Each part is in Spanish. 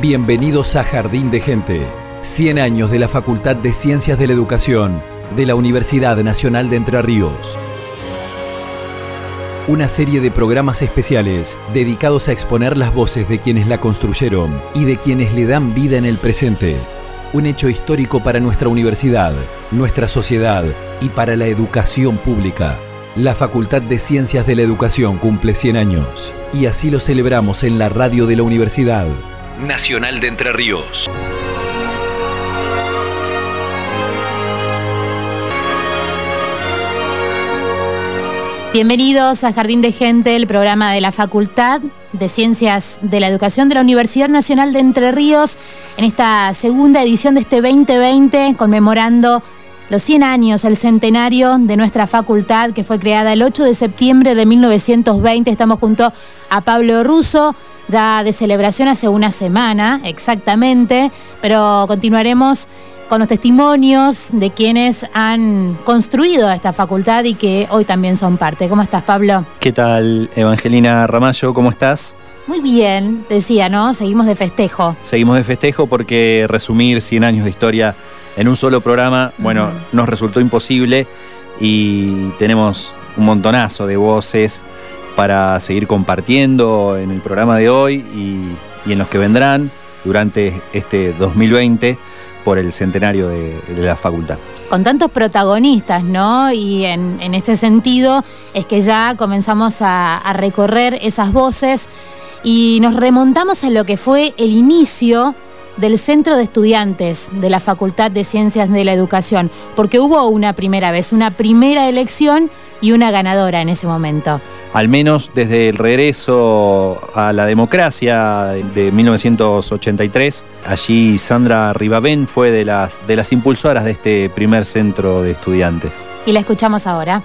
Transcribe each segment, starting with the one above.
Bienvenidos a Jardín de Gente. 100 años de la Facultad de Ciencias de la Educación de la Universidad Nacional de Entre Ríos. Una serie de programas especiales dedicados a exponer las voces de quienes la construyeron y de quienes le dan vida en el presente. Un hecho histórico para nuestra universidad, nuestra sociedad y para la educación pública. La Facultad de Ciencias de la Educación cumple 100 años y así lo celebramos en la radio de la Universidad Nacional de Entre Ríos. Bienvenidos a Jardín de Gente, el programa de la Facultad de Ciencias de la Educación de la Universidad Nacional de Entre Ríos, en esta segunda edición de este 2020, conmemorando los 100 años, el centenario de nuestra facultad, que fue creada el 8 de septiembre de 1920. Estamos junto a Pablo Russo, ya de celebración hace una semana exactamente, pero continuaremos con los testimonios de quienes han construido esta facultad y que hoy también son parte. ¿Cómo estás, Pablo? ¿Qué tal, Evangelina Ramallo? ¿Cómo estás? Muy bien, decía, ¿no? Seguimos de festejo. Seguimos de festejo porque resumir 100 años de historia en un solo programa, bueno, nos resultó imposible y tenemos un montonazo de voces para seguir compartiendo en el programa de hoy y, en los que vendrán durante este 2020 por el centenario de, la facultad. Con tantos protagonistas, ¿no? Y en, este sentido es que ya comenzamos a recorrer esas voces y nos remontamos a lo que fue el inicio del Centro de Estudiantes de la Facultad de Ciencias de la Educación, porque hubo una primera vez, una primera elección y una ganadora en ese momento. Al menos desde el regreso a la democracia de 1983, allí Sandra Ribabén fue de las, de las impulsoras de este primer centro de estudiantes. Y la escuchamos ahora.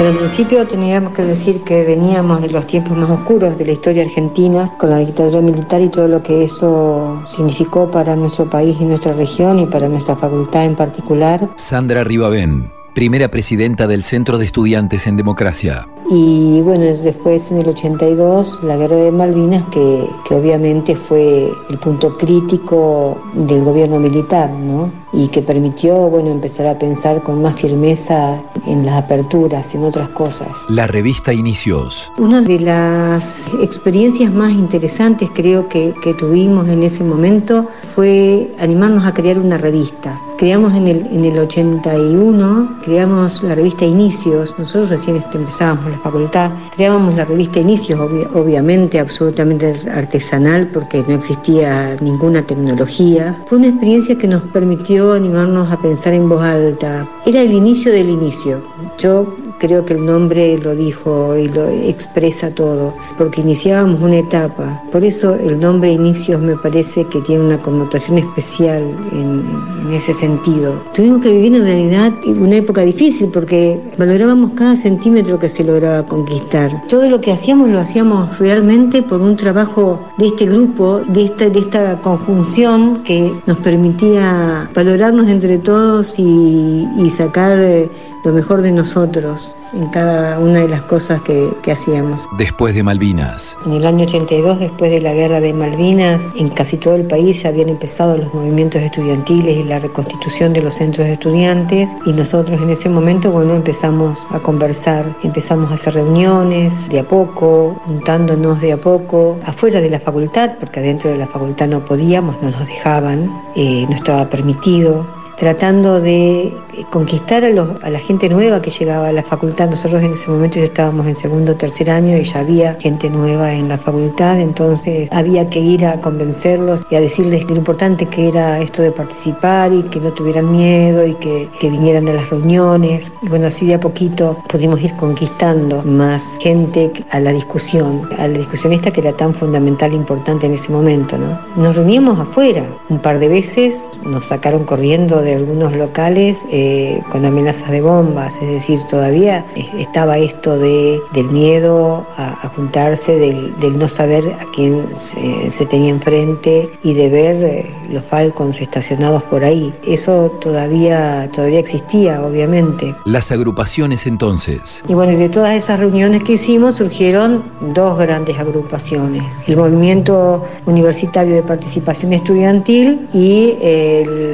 En principio teníamos que decir que veníamos de los tiempos más oscuros de la historia argentina, con la dictadura militar y todo lo que eso significó para nuestro país y nuestra región y para nuestra facultad en particular. Sandra Ribabén, primera presidenta del Centro de Estudiantes en Democracia. Y bueno, después en el 82 la guerra de Malvinas, que, que obviamente fue el punto crítico del gobierno militar, ¿no? y que permitió bueno, empezar a pensar con más firmeza en las aperturas, en otras cosas. La revista Inicios. Una de las experiencias más interesantes creo que, que tuvimos en ese momento fue animarnos a crear una revista. Creamos en el, en el 81, creamos la revista Inicios, nosotros recién este, empezábamos la facultad, creábamos la revista Inicios, obviamente absolutamente artesanal porque no existía ninguna tecnología. Fue una experiencia que nos permitió animarnos a pensar en voz alta. Era el inicio del inicio. Yo creo que el nombre lo dijo y lo expresa todo, porque iniciábamos una etapa. Por eso el nombre Inicios me parece que tiene una connotación especial en, en ese sentido. Tuvimos que vivir en realidad una época difícil porque valorábamos cada centímetro que se lograba conquistar. Todo lo que hacíamos lo hacíamos realmente por un trabajo de este grupo, de esta, de esta conjunción que nos permitía valorar valorarnos entre todos y, sacar eh, lo mejor de nosotros en cada una de las cosas que, que, hacíamos. Después de Malvinas. En el año 82, después de la guerra de Malvinas, en casi todo el país ya habían empezado los movimientos estudiantiles y la reconstitución de los centros de estudiantes y nosotros en ese momento, bueno, empezamos a conversar, empezamos a hacer reuniones de a poco, juntándonos de a poco, afuera de la facultad, porque adentro de la facultad no podíamos, no nos dejaban, eh, no estaba permitido tratando de conquistar a, la gente nueva que llegaba a la facultad. Nosotros en ese momento ya estábamos en segundo o tercer año y ya había gente nueva en la facultad, entonces había que ir a convencerlos y a decirles lo importante que era esto de participar y que no tuvieran miedo y que, vinieran a las reuniones. Y bueno, así de a poquito pudimos ir conquistando más gente a la discusión, a la discusión esta que era tan fundamental e importante en ese momento. ¿no? Nos reuníamos afuera un par de veces, nos sacaron corriendo de algunos locales. Eh, con amenazas de bombas, es decir, todavía estaba esto de, del miedo a, juntarse, del, no saber a quién se, tenía enfrente y de ver eh, los falcons estacionados por ahí. Eso todavía, todavía existía, obviamente. Las agrupaciones entonces. Y bueno, de todas esas reuniones que hicimos surgieron dos grandes agrupaciones. El movimiento universitario de participación estudiantil y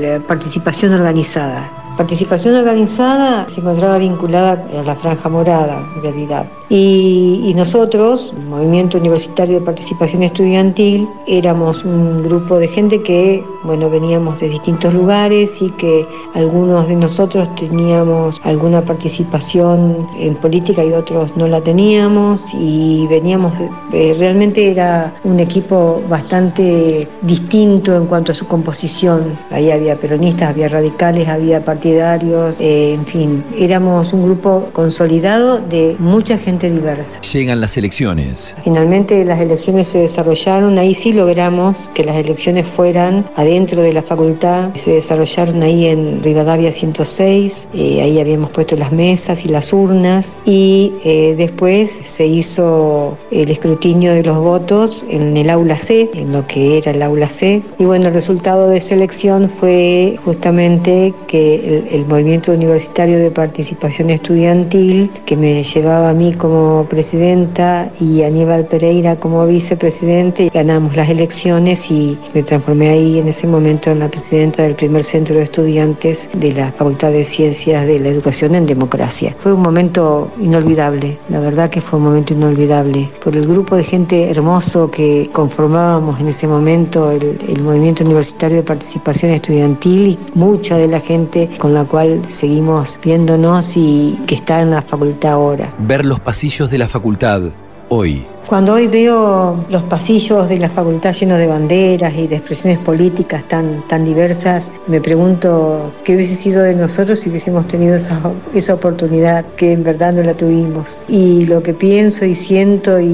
la participación organizada. Participación organizada se encontraba vinculada a la franja morada, en realidad. Y, nosotros, Movimiento Universitario de Participación Estudiantil, éramos un grupo de gente que, bueno, veníamos de distintos lugares y que algunos de nosotros teníamos alguna participación en política y otros no la teníamos y veníamos, eh, realmente era un equipo bastante distinto en cuanto a su composición. Ahí había peronistas, había radicales, había partidarios, eh, en fin, éramos un grupo consolidado de mucha gente diversa. Llegan las elecciones. Finalmente las elecciones se desarrollaron, ahí sí logramos que las elecciones fueran adentro de la facultad, se desarrollaron ahí en Rivadavia 106, eh, ahí habíamos puesto las mesas y las urnas y eh, después se hizo el escrutinio de los votos en el aula C, en lo que era el aula C. Y bueno, el resultado de esa elección fue justamente que el, el movimiento universitario de participación estudiantil, que me llevaba a mí como presidenta y Aníbal Pereira como vicepresidente. Ganamos las elecciones y me transformé ahí en ese momento en la presidenta del primer centro de estudiantes de la Facultad de Ciencias de la Educación en Democracia. Fue un momento inolvidable, la verdad que fue un momento inolvidable, por el grupo de gente hermoso que conformábamos en ese momento el, el movimiento universitario de participación estudiantil y mucha de la gente con la cual seguimos viéndonos y que está en la facultad ahora. Ver los pasillos de la facultad hoy cuando hoy veo los pasillos de la facultad llenos de banderas y de expresiones políticas tan, tan diversas, me pregunto qué hubiese sido de nosotros si hubiésemos tenido esa, esa oportunidad, que en verdad no la tuvimos. Y lo que pienso y siento y,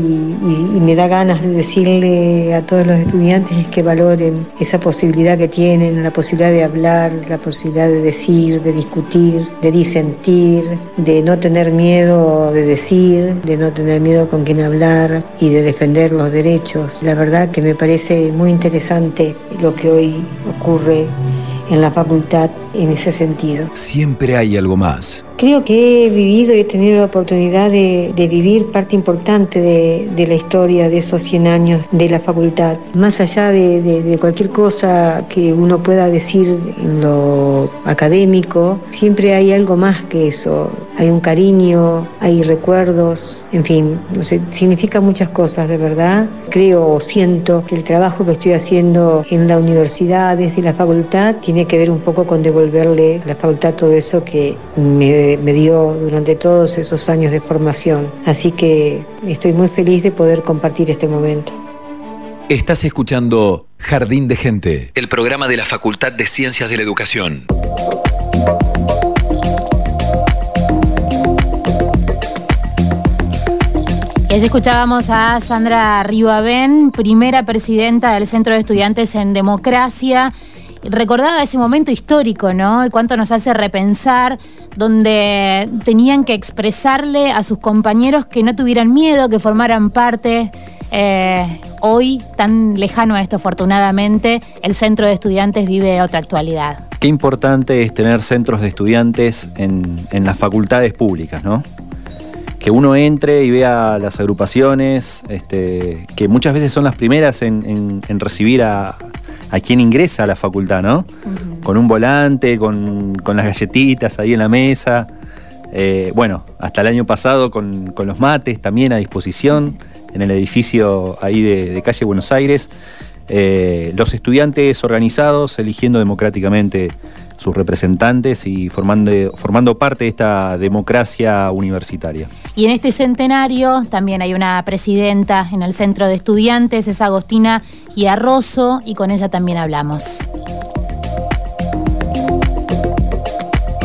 me da ganas de decirle a todos los estudiantes es que valoren esa posibilidad que tienen, la posibilidad de hablar, la posibilidad de decir, de discutir, de disentir, de no tener miedo de decir, de no tener miedo con quien hablar y de defender los derechos. La verdad que me parece muy interesante lo que hoy ocurre en la facultad en ese sentido. Siempre hay algo más. Creo que he vivido y he tenido la oportunidad de, vivir parte importante de, la historia de esos 100 años de la facultad. Más allá de, cualquier cosa que uno pueda decir en lo académico, siempre hay algo más que eso. Hay un cariño, hay recuerdos, en fin, no sé, significa muchas cosas de verdad. Creo o siento que el trabajo que estoy haciendo en la universidad, desde la facultad, tiene que ver un poco con devolverle a la facultad todo eso que me me, dio durante todos esos años de formación. Así que estoy muy feliz de poder compartir este momento. Estás escuchando Jardín de Gente, el programa de la Facultad de Ciencias de la Educación. Y allí escuchábamos a Sandra Rivaben, primera presidenta del Centro de Estudiantes en Democracia recordaba ese momento histórico, ¿no? Y cuánto nos hace repensar, donde tenían que expresarle a sus compañeros que no tuvieran miedo, que formaran parte. Eh, hoy, tan lejano a esto, afortunadamente, el centro de estudiantes vive otra actualidad. Qué importante es tener centros de estudiantes en, las facultades públicas, ¿no? que uno entre y vea las agrupaciones, este, que muchas veces son las primeras en recibir a, a quien ingresa a la facultad, ¿no? Con un volante, con, las galletitas ahí en la mesa. Eh, bueno, hasta el año pasado con, los mates también a disposición en el edificio ahí de, calle Buenos Aires. Eh, los estudiantes organizados eligiendo democráticamente sus representantes y formando, formando parte de esta democracia universitaria. Y en este centenario también hay una presidenta en el centro de estudiantes, es Agostina Giarroso, y con ella también hablamos.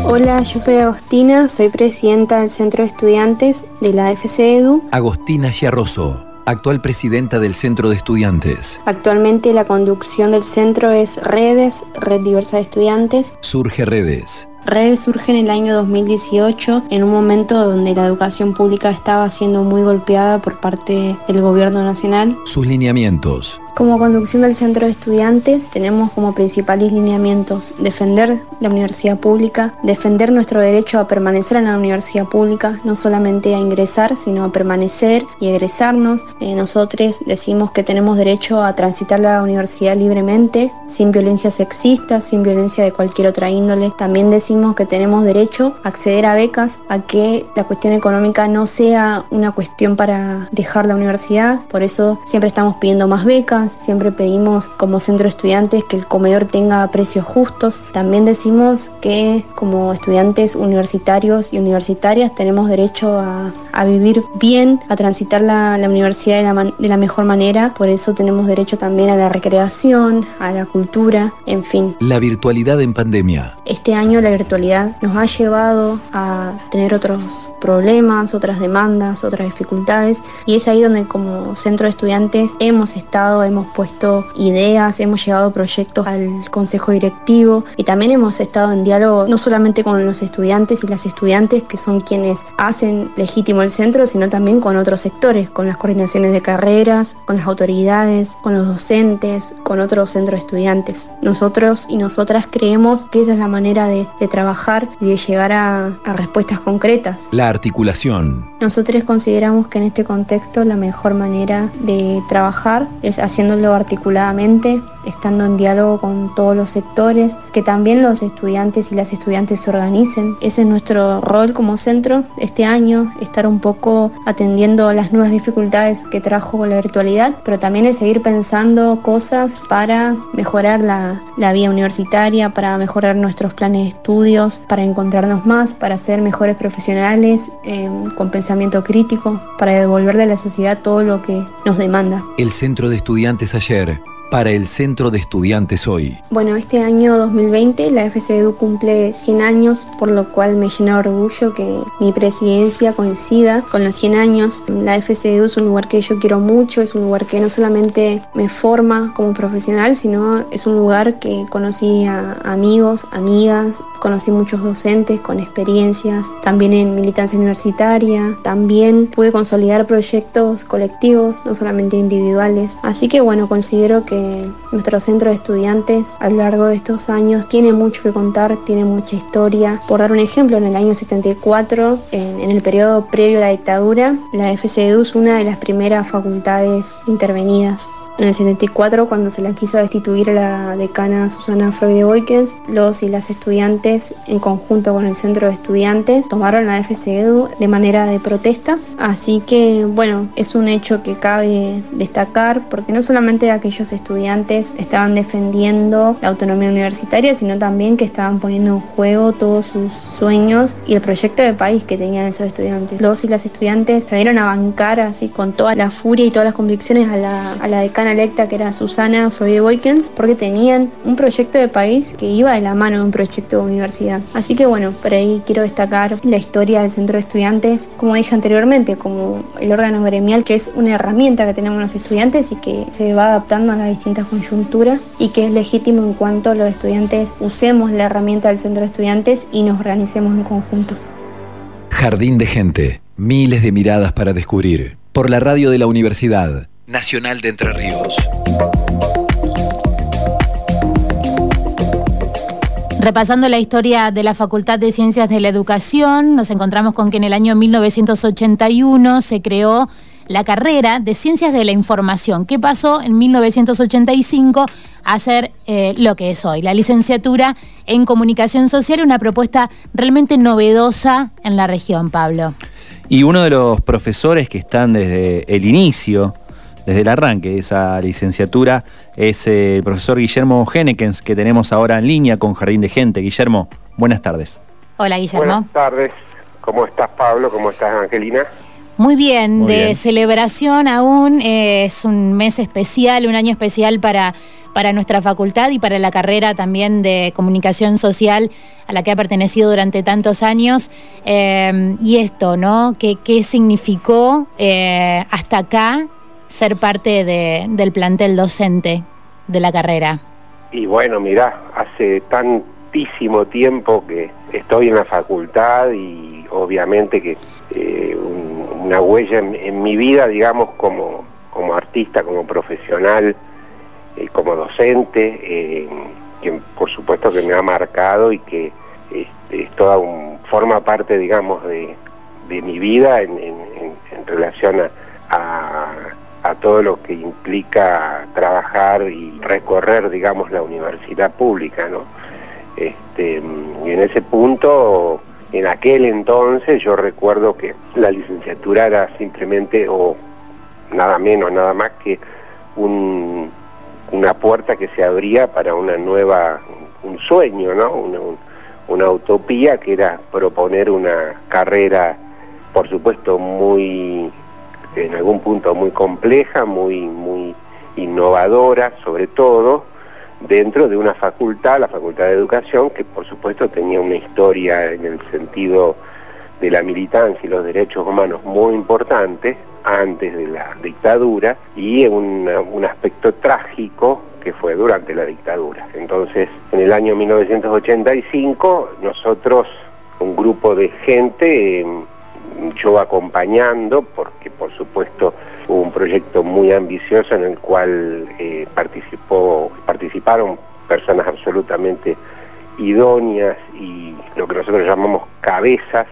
Hola, yo soy Agostina, soy presidenta del Centro de Estudiantes de la FCEDU. Agostina Giarroso actual presidenta del Centro de Estudiantes. Actualmente la conducción del centro es Redes, Red Diversa de Estudiantes. Surge Redes resurge en el año 2018 en un momento donde la educación pública estaba siendo muy golpeada por parte del gobierno nacional. Sus lineamientos. Como conducción del centro de estudiantes tenemos como principales lineamientos defender la universidad pública, defender nuestro derecho a permanecer en la universidad pública, no solamente a ingresar, sino a permanecer y egresarnos. Eh, nosotros decimos que tenemos derecho a transitar la universidad libremente, sin violencia sexista, sin violencia de cualquier otra índole. También decimos que tenemos derecho a acceder a becas, a que la cuestión económica no sea una cuestión para dejar la universidad. Por eso siempre estamos pidiendo más becas siempre pedimos como centro de estudiantes que el comedor tenga precios justos. También decimos que como estudiantes universitarios y universitarias tenemos derecho a, vivir bien, a transitar la, universidad de la, de la mejor manera. Por eso tenemos derecho también a la recreación, a la cultura, en fin. La virtualidad en pandemia. Este año la virtualidad nos ha llevado a tener otros problemas, otras demandas, otras dificultades y es ahí donde como centro de estudiantes hemos estado, hemos puesto ideas, hemos llevado proyectos al consejo directivo y también hemos estado en diálogo no solamente con los estudiantes y las estudiantes que son quienes hacen legítimo el centro, sino también con otros sectores, con las coordinaciones de carreras, con las autoridades, con los docentes, con otros centros de estudiantes. Nosotros y nosotras creemos que esa es la manera de, trabajar y de llegar a, a respuestas concretas. La articulación. Nosotros consideramos que en este contexto la mejor manera de trabajar es haciéndolo articuladamente, estando en diálogo con todos los sectores, que también los estudiantes y las estudiantes se organicen. Ese es nuestro rol como centro este año, estar un poco atendiendo las nuevas dificultades que trajo la virtualidad, pero también es seguir pensando cosas para mejorar la, la vía universitaria, para mejorar nuestros planes de estudios, para encontrarnos más, para ser mejores profesionales eh, con pensamiento crítico, para devolverle a la sociedad todo lo que nos demanda. El Centro de Estudiantes ayer para el Centro de Estudiantes hoy? Bueno, este año 2020 la FCEDU cumple 100 años, por lo cual me llena de orgullo que mi presidencia coincida con los 100 años. La FCEDU es un lugar que yo quiero mucho, es un lugar que no solamente me forma como profesional, sino es un lugar que conocí a amigos, amigas, conocí muchos docentes con experiencias, también en militancia universitaria, también pude consolidar proyectos colectivos, no solamente individuales. Así que bueno, considero que nuestro centro de estudiantes a lo largo de estos años tiene mucho que contar, tiene mucha historia. Por dar un ejemplo, en el año 74, en, en el periodo previo a la dictadura, la FCEDU es una de las primeras facultades intervenidas en el 74, cuando se la quiso destituir a la decana Susana Freud Boykens, los y las estudiantes, en conjunto con el centro de estudiantes, tomaron la FCEDU de manera de protesta. Así que, bueno, es un hecho que cabe destacar, porque no solamente aquellos estudiantes estaban defendiendo la autonomía universitaria, sino también que estaban poniendo en juego todos sus sueños y el proyecto de país que tenían esos estudiantes. Los y las estudiantes salieron a bancar así con toda la furia y todas las convicciones a la, a la decana electa que era Susana Freud Boyken porque tenían un proyecto de país que iba de la mano de un proyecto de universidad. Así que bueno, por ahí quiero destacar la historia del centro de estudiantes, como dije anteriormente, como el órgano gremial que es una herramienta que tenemos los estudiantes y que se va adaptando a las distintas coyunturas y que es legítimo en cuanto los estudiantes usemos la herramienta del centro de estudiantes y nos organicemos en conjunto. Jardín de gente, miles de miradas para descubrir. Por la radio de la universidad Nacional de Entre Ríos. Repasando la historia de la Facultad de Ciencias de la Educación, nos encontramos con que en el año 1981 se creó la carrera de Ciencias de la Información, que pasó en 1985 a ser eh, lo que es hoy, la licenciatura en Comunicación Social, una propuesta realmente novedosa en la región, Pablo. Y uno de los profesores que están desde el inicio desde el arranque de esa licenciatura es eh, el profesor Guillermo Genekens, que tenemos ahora en línea con Jardín de Gente. Guillermo, buenas tardes. Hola, Guillermo. Buenas tardes. ¿Cómo estás, Pablo? ¿Cómo estás, Angelina? Muy bien, de celebración aún. Eh, es un mes especial, un año especial para, para nuestra facultad y para la carrera también de comunicación social a la que ha pertenecido durante tantos años. Eh, y esto, ¿no? ¿Qué, qué significó hasta acá ser parte de, del plantel docente de la carrera? Y bueno, mira, hace tan poquísimo tiempo que estoy en la facultad y obviamente que eh, una huella en, mi vida, digamos, como, como artista, como profesional, eh, como docente, eh, que por supuesto que me ha marcado y que este, es toda un, forma parte, digamos, de, de mi vida en, relación a, a, todo lo que implica trabajar y recorrer, digamos, la universidad pública, ¿no? Este, y en ese punto, en aquel entonces, yo recuerdo que la licenciatura era simplemente, o nada menos, nada más que un, una puerta que se abría para una nueva, un sueño, ¿no? Una, una utopía que era proponer una carrera, por supuesto, muy, en algún punto muy compleja, muy, muy innovadora, sobre todo, dentro de una facultad, la Facultad de Educación, que por supuesto tenía una historia en el sentido de la militancia y los derechos humanos muy importante antes de la dictadura y un, un aspecto trágico que fue durante la dictadura. Entonces, en el año 1985, nosotros, un grupo de gente, em, yo acompañando, porque por supuesto hubo un proyecto muy ambicioso en el cual eh, participó, participaron personas absolutamente idóneas y lo que nosotros llamamos cabezas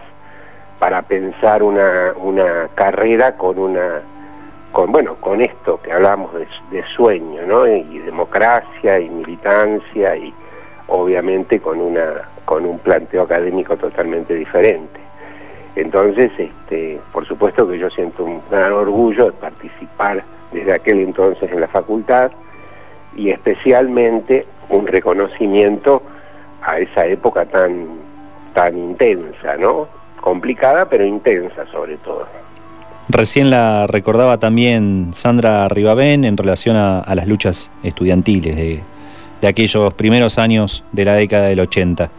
para pensar una, una carrera con una con bueno con esto que hablamos de, de, sueño no y democracia y militancia y obviamente con una con un planteo académico totalmente diferente entonces, este, por supuesto que yo siento un gran orgullo de participar desde aquel entonces en la facultad y especialmente un reconocimiento a esa época tan, tan intensa, ¿no? Complicada, pero intensa sobre todo. Recién la recordaba también Sandra Ribabén en relación a, las luchas estudiantiles de, aquellos primeros años de la década del 80.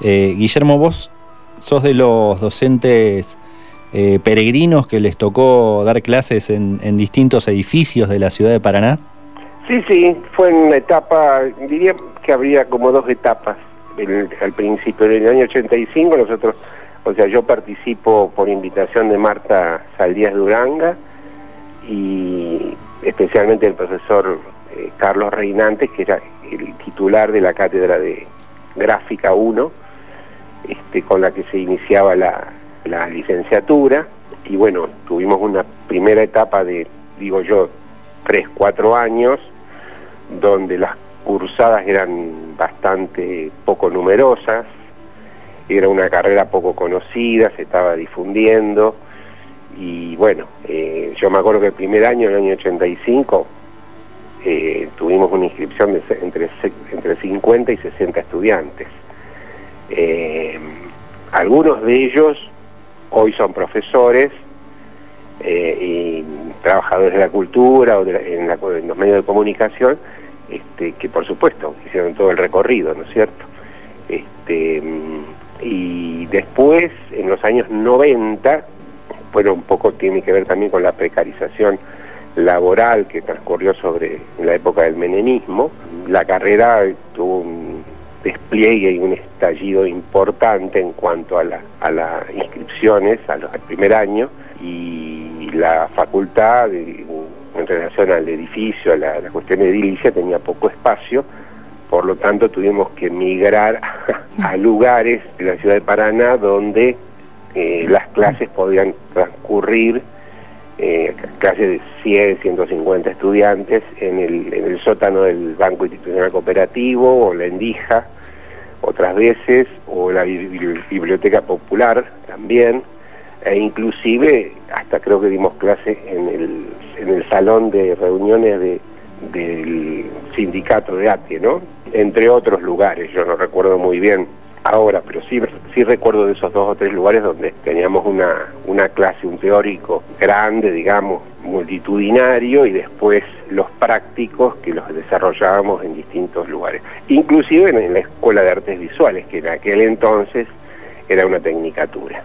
Eh, Guillermo, vos sos de los docentes eh, peregrinos que les tocó dar clases en, distintos edificios de la ciudad de Paraná. Sí, sí, fue en una etapa, diría que habría como dos etapas. al principio, en el año 85 nosotros, o sea, yo participo por invitación de Marta Saldías Duranga y especialmente el profesor eh, Carlos Reinantes, que era el titular de la cátedra de Gráfica 1, este, con la que se iniciaba la, licenciatura. Y bueno, tuvimos una primera etapa de, digo yo, tres, cuatro años, donde las cursadas eran bastante poco numerosas, era una carrera poco conocida, se estaba difundiendo, y bueno, eh, yo me acuerdo que el primer año, el año 85, eh, tuvimos una inscripción entre, entre 50 y 60 estudiantes. Eh, algunos de ellos hoy son profesores eh, y trabajadores de la cultura o en, los medios de comunicación, este, que por supuesto hicieron todo el recorrido, ¿no es cierto? Este, y después, en los años 90, bueno, un poco tiene que ver también con la precarización laboral que transcurrió sobre la época del menemismo, la carrera tuvo un despliegue y un estallido importante en cuanto a, las inscripciones a los, al primer año y la facultad en relación al edificio, a la, cuestión edilicia tenía poco espacio, por lo tanto tuvimos que migrar a, lugares de la ciudad de Paraná donde eh, las clases podían transcurrir eh, clases de 100, 150 estudiantes en el sótano del Banco Institucional Cooperativo o la Endija, otras veces, o la Biblioteca Popular también, e inclusive hasta creo que dimos clase en el, en el salón de reuniones de, del sindicato de ATE, ¿no? Entre otros lugares, yo no recuerdo muy bien ahora, pero sí, sí recuerdo de esos dos o tres lugares donde teníamos una, una clase, un teórico grande, digamos, multitudinario y después los prácticos que los desarrollábamos en distintos lugares. Inclusive en la Escuela de Artes Visuales, que en aquel entonces era una tecnicatura.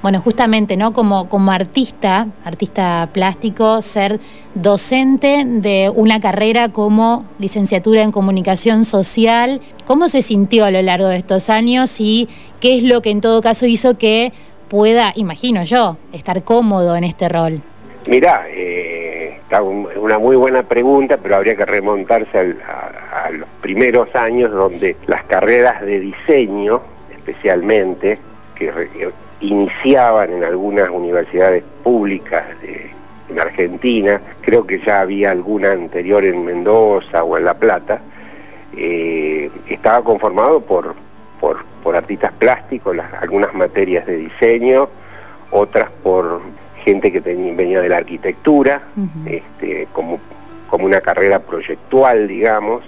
Bueno, justamente, ¿no? Como, como artista, artista plástico, ser docente de una carrera como licenciatura en comunicación social, ¿cómo se sintió a lo largo de estos años y qué es lo que en todo caso hizo que pueda, imagino yo, estar cómodo en este rol? Mirá, eh, está una muy buena pregunta, pero habría que remontarse a los primeros años donde las carreras de diseño, especialmente, que iniciaban en algunas universidades públicas en Argentina, creo que ya había alguna anterior en Mendoza o en La Plata, eh, estaba conformado por, por, artistas plásticos, las, algunas materias de diseño, otras por gente que venía de la arquitectura, este, como, como una carrera proyectual, digamos,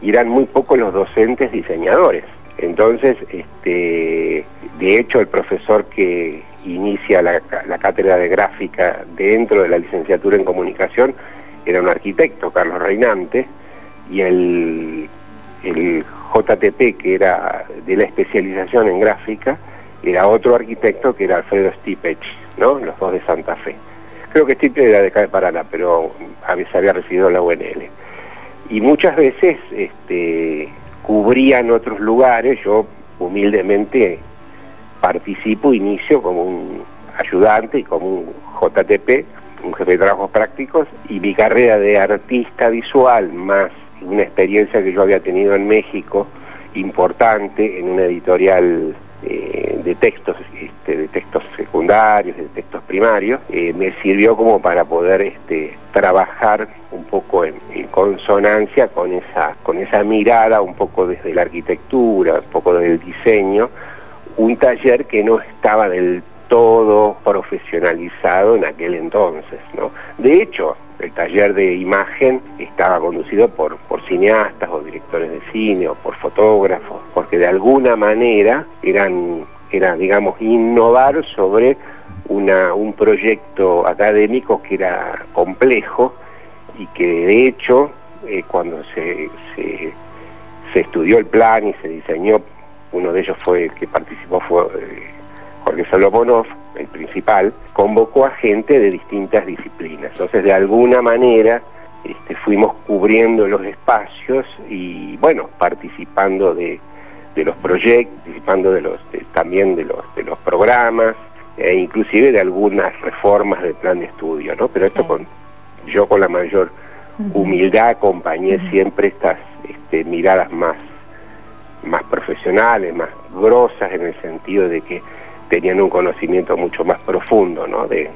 y eran muy pocos los docentes diseñadores. Entonces, este, de hecho, el profesor que inicia la, cátedra de gráfica dentro de la licenciatura en comunicación era un arquitecto, Carlos Reinante, y el, el JTP, que era de la especialización en gráfica, era otro arquitecto que era Alfredo Stipech, ¿no? los dos de Santa Fe. Creo que Stipech era de acá Paraná, pero se había recibido la UNL. Y muchas veces este, cubrían otros lugares, yo humildemente participo, inicio como un ayudante y como un JTP, un jefe de trabajos prácticos, y mi carrera de artista visual, más una experiencia que yo había tenido en México, importante, en una editorial de textos, este, de textos secundarios, de textos primarios, eh, me sirvió como para poder este, trabajar un poco en, consonancia con esa, con esa mirada, un poco desde la arquitectura, un poco desde el diseño, un taller que no estaba del todo profesionalizado en aquel entonces, ¿no? De hecho, el taller de imagen estaba conducido por, cineastas o directores de cine o por fotógrafos, porque de alguna manera eran, era, digamos, innovar sobre una, un proyecto académico que era complejo y que de hecho eh, cuando se, se, se, estudió el plan y se diseñó, uno de ellos fue el que participó fue eh, Jorge Solomonov, el principal, convocó a gente de distintas disciplinas. Entonces, de alguna manera, este, fuimos cubriendo los espacios y, bueno, participando de, de los proyectos, participando de los, también de los, de los programas, e inclusive de algunas reformas del plan de estudio, ¿no? Pero esto con yo con la mayor humildad acompañé siempre estas este, miradas más más profesionales, más grosas en el sentido de que tenían un conocimiento mucho más profundo ¿no? de,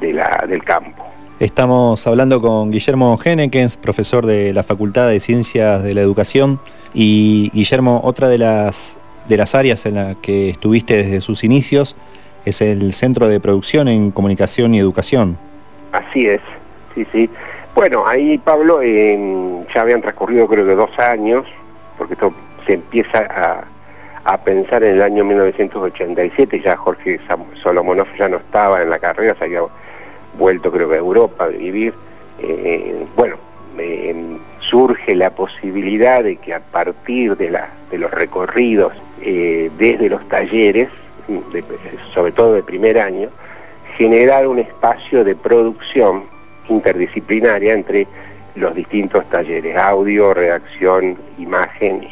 la, del campo. Estamos hablando con Guillermo Genekens, profesor de la Facultad de Ciencias de la Educación. Y Guillermo, otra de las, de las áreas en la que estuviste desde sus inicios es el Centro de Producción en Comunicación y Educación. Así es, sí, sí. Bueno, ahí Pablo, ya habían transcurrido creo que dos años, porque esto se empieza a, a pensar en el año 1987, ya Jorge Solomonov ya no estaba en la carrera, se había vuelto creo que a Europa a vivir. Eh, bueno, surge la posibilidad de que a partir de, la, de los recorridos eh, desde los talleres, sobre todo de primer año, generar un espacio de producción interdisciplinaria entre los distintos talleres, audio, redacción, imagen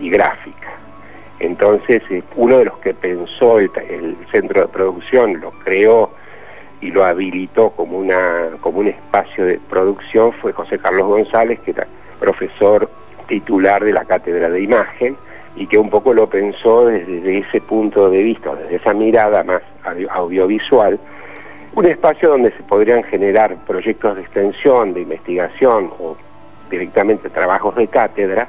y gráfica. Entonces, eh, uno de los que pensó el, centro de producción, lo creó y lo habilitó como, una, como un espacio de producción fue José Carlos González, que era profesor titular de la cátedra de imagen y que un poco lo pensó desde ese punto de vista, desde esa mirada más audiovisual, un espacio donde se podrían generar proyectos de extensión, de investigación o directamente trabajos de cátedra,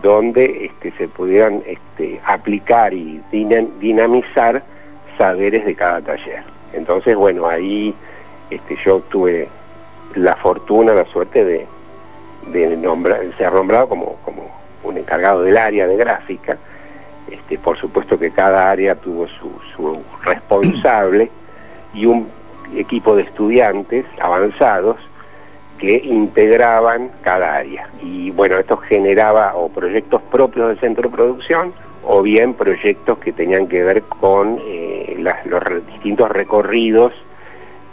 donde este, se pudieran este, aplicar y dinamizar saberes de cada taller. Entonces, bueno, ahí este, yo tuve la fortuna, la suerte de, de nombrar, ser nombrado como, como un encargado del área de gráfica. Este, por supuesto que cada área tuvo su, su responsable y un equipo de estudiantes avanzados que integraban cada área. Y bueno, esto generaba o proyectos propios del centro de producción o bien proyectos que tenían que ver con eh, los distintos recorridos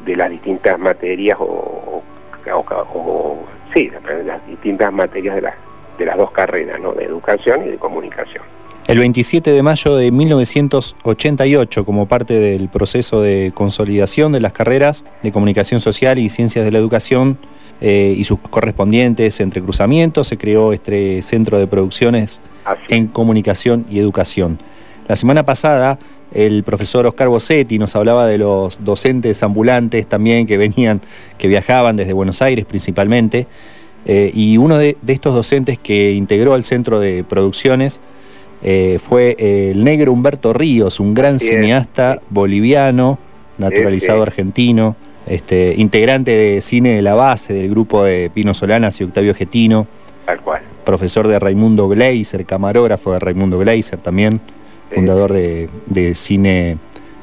de las distintas materias o, sí, las distintas materias de las, de las dos carreras, ¿no? de educación y de comunicación. El 27 de mayo de 1988, como parte del proceso de consolidación de las carreras de comunicación social y ciencias de la educación eh, y sus correspondientes entrecruzamientos, se creó este centro de producciones en comunicación y educación. La semana pasada el profesor Oscar Bossetti nos hablaba de los docentes ambulantes también que venían, que viajaban desde Buenos Aires principalmente, eh, y uno de, estos docentes que integró el centro de producciones eh, fue el negro Humberto Ríos, un gran cineasta boliviano, naturalizado argentino, este, integrante de cine de la base del grupo de Pino Solanas y Octavio Getino. Tal cual. Profesor de Raimundo Gleiser, camarógrafo de Raimundo Gleiser también, fundador de, de, cine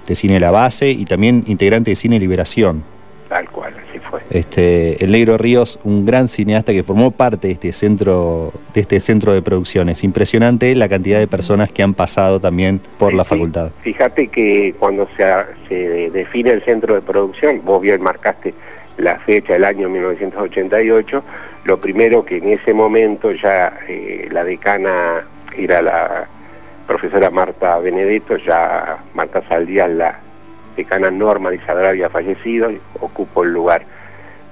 de cine La Base y también integrante de Cine Liberación. Fue. Este, el Negro Ríos, un gran cineasta que formó parte de este centro, de este centro de producciones. Impresionante la cantidad de personas que han pasado también por la facultad. Fíjate que cuando se, se define el centro de producción, vos bien marcaste la fecha del año 1988, lo primero que en ese momento ya eh, la decana era la profesora Marta Benedetto, ya Marta Saldías la decana Norma de Isadora había fallecido, ocupó el lugar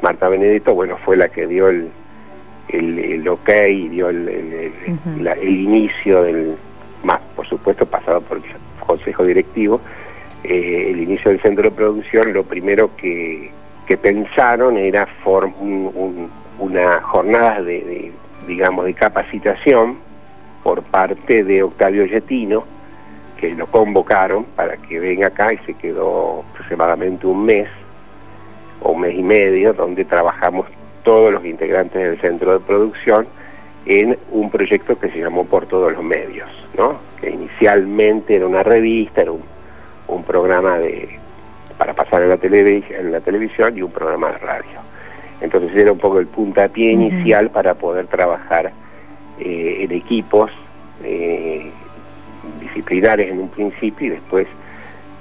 Marta Benedetto, bueno, fue la que dio el, el, ok dio el, el, inicio del, más por supuesto pasado por el consejo directivo, eh, el inicio del centro de producción, lo primero que, que pensaron era una jornada de, digamos, de capacitación por parte de Octavio Yetino, que lo convocaron para que venga acá y se quedó aproximadamente un mes o un mes y medio donde trabajamos todos los integrantes del centro de producción en un proyecto que se llamó Por Todos los Medios, ¿no? que inicialmente era una revista, era un, programa de para pasar en la, en la televisión y un programa de radio. Entonces era un poco el puntapié inicial para poder trabajar eh, en equipos eh, disciplinares en un principio y después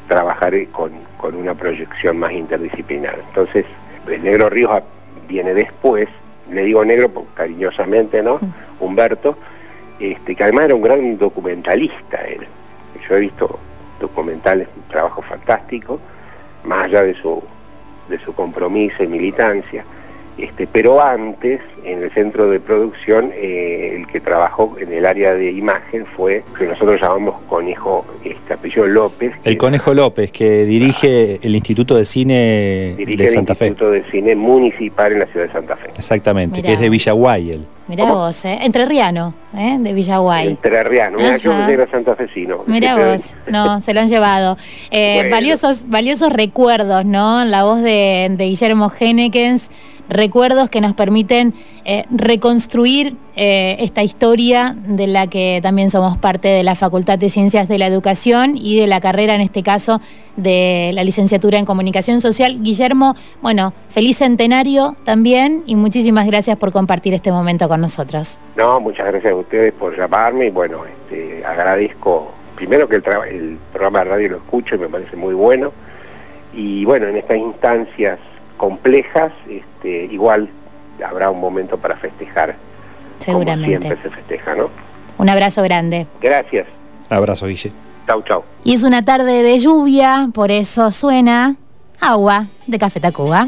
trabajar con, con una proyección más interdisciplinar. Entonces, el Negro Ríos viene después, le digo negro cariñosamente, ¿no? Humberto, este, que además era un gran documentalista. Él. Yo he visto documentales, un trabajo fantástico, más allá de su, de su compromiso y militancia. Este, pero antes, en el centro de producción, eh, el que trabajó en el área de imagen fue, que nosotros llamamos Conejo, este apellido López. El Conejo López, que dirige el Instituto de Cine de Santa Fe. el Instituto de Cine Municipal en la ciudad de Santa Fe. Exactamente, que es de Villaguay él. Mirá vos, ¿eh? Entrerriano, ¿eh? de Villaguay. Entrerriano, mira, yo era santafesino. Mirá vos, no, se lo han llevado. Eh, valiosos, valiosos recuerdos, ¿no? La voz de, de Guillermo Henekens recuerdos que nos permiten eh, reconstruir eh, esta historia de la que también somos parte de la Facultad de Ciencias de la Educación y de la carrera, en este caso, de la licenciatura en Comunicación Social. Guillermo, bueno, feliz centenario también y muchísimas gracias por compartir este momento con nosotros. No, muchas gracias a ustedes por llamarme y bueno, este, agradezco primero que el, el programa de radio lo escucho y me parece muy bueno y bueno, en estas instancias complejas, este, igual habrá un momento para festejar. Seguramente. Como siempre se festeja, ¿no? Un abrazo grande. Gracias. Abrazo, Guille. Chau, chau. Y es una tarde de lluvia, por eso suena agua de Café Tacuba.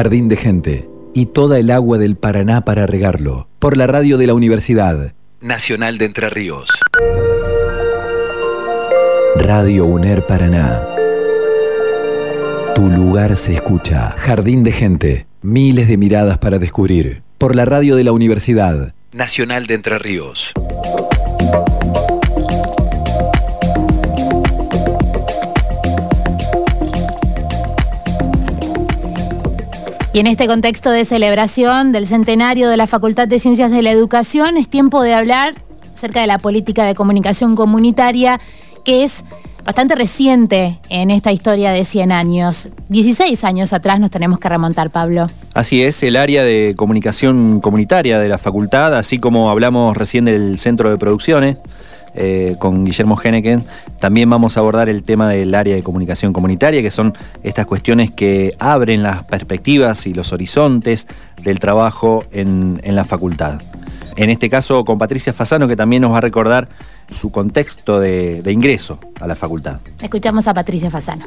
Jardín de gente y toda el agua del Paraná para regarlo. Por la radio de la Universidad Nacional de Entre Ríos. Radio UNER Paraná. Tu lugar se escucha. Jardín de gente. Miles de miradas para descubrir. Por la radio de la Universidad Nacional de Entre Ríos. Y en este contexto de celebración del centenario de la Facultad de Ciencias de la Educación, es tiempo de hablar acerca de la política de comunicación comunitaria, que es bastante reciente en esta historia de 100 años. 16 años atrás nos tenemos que remontar, Pablo. Así es, el área de comunicación comunitaria de la facultad, así como hablamos recién del centro de producciones. Eh, con Guillermo Heneken. También vamos a abordar el tema del área de comunicación comunitaria, que son estas cuestiones que abren las perspectivas y los horizontes del trabajo en, la facultad. En este caso con Patricia Fasano, que también nos va a recordar su contexto de ingreso a la facultad. Escuchamos a Patricia Fasano.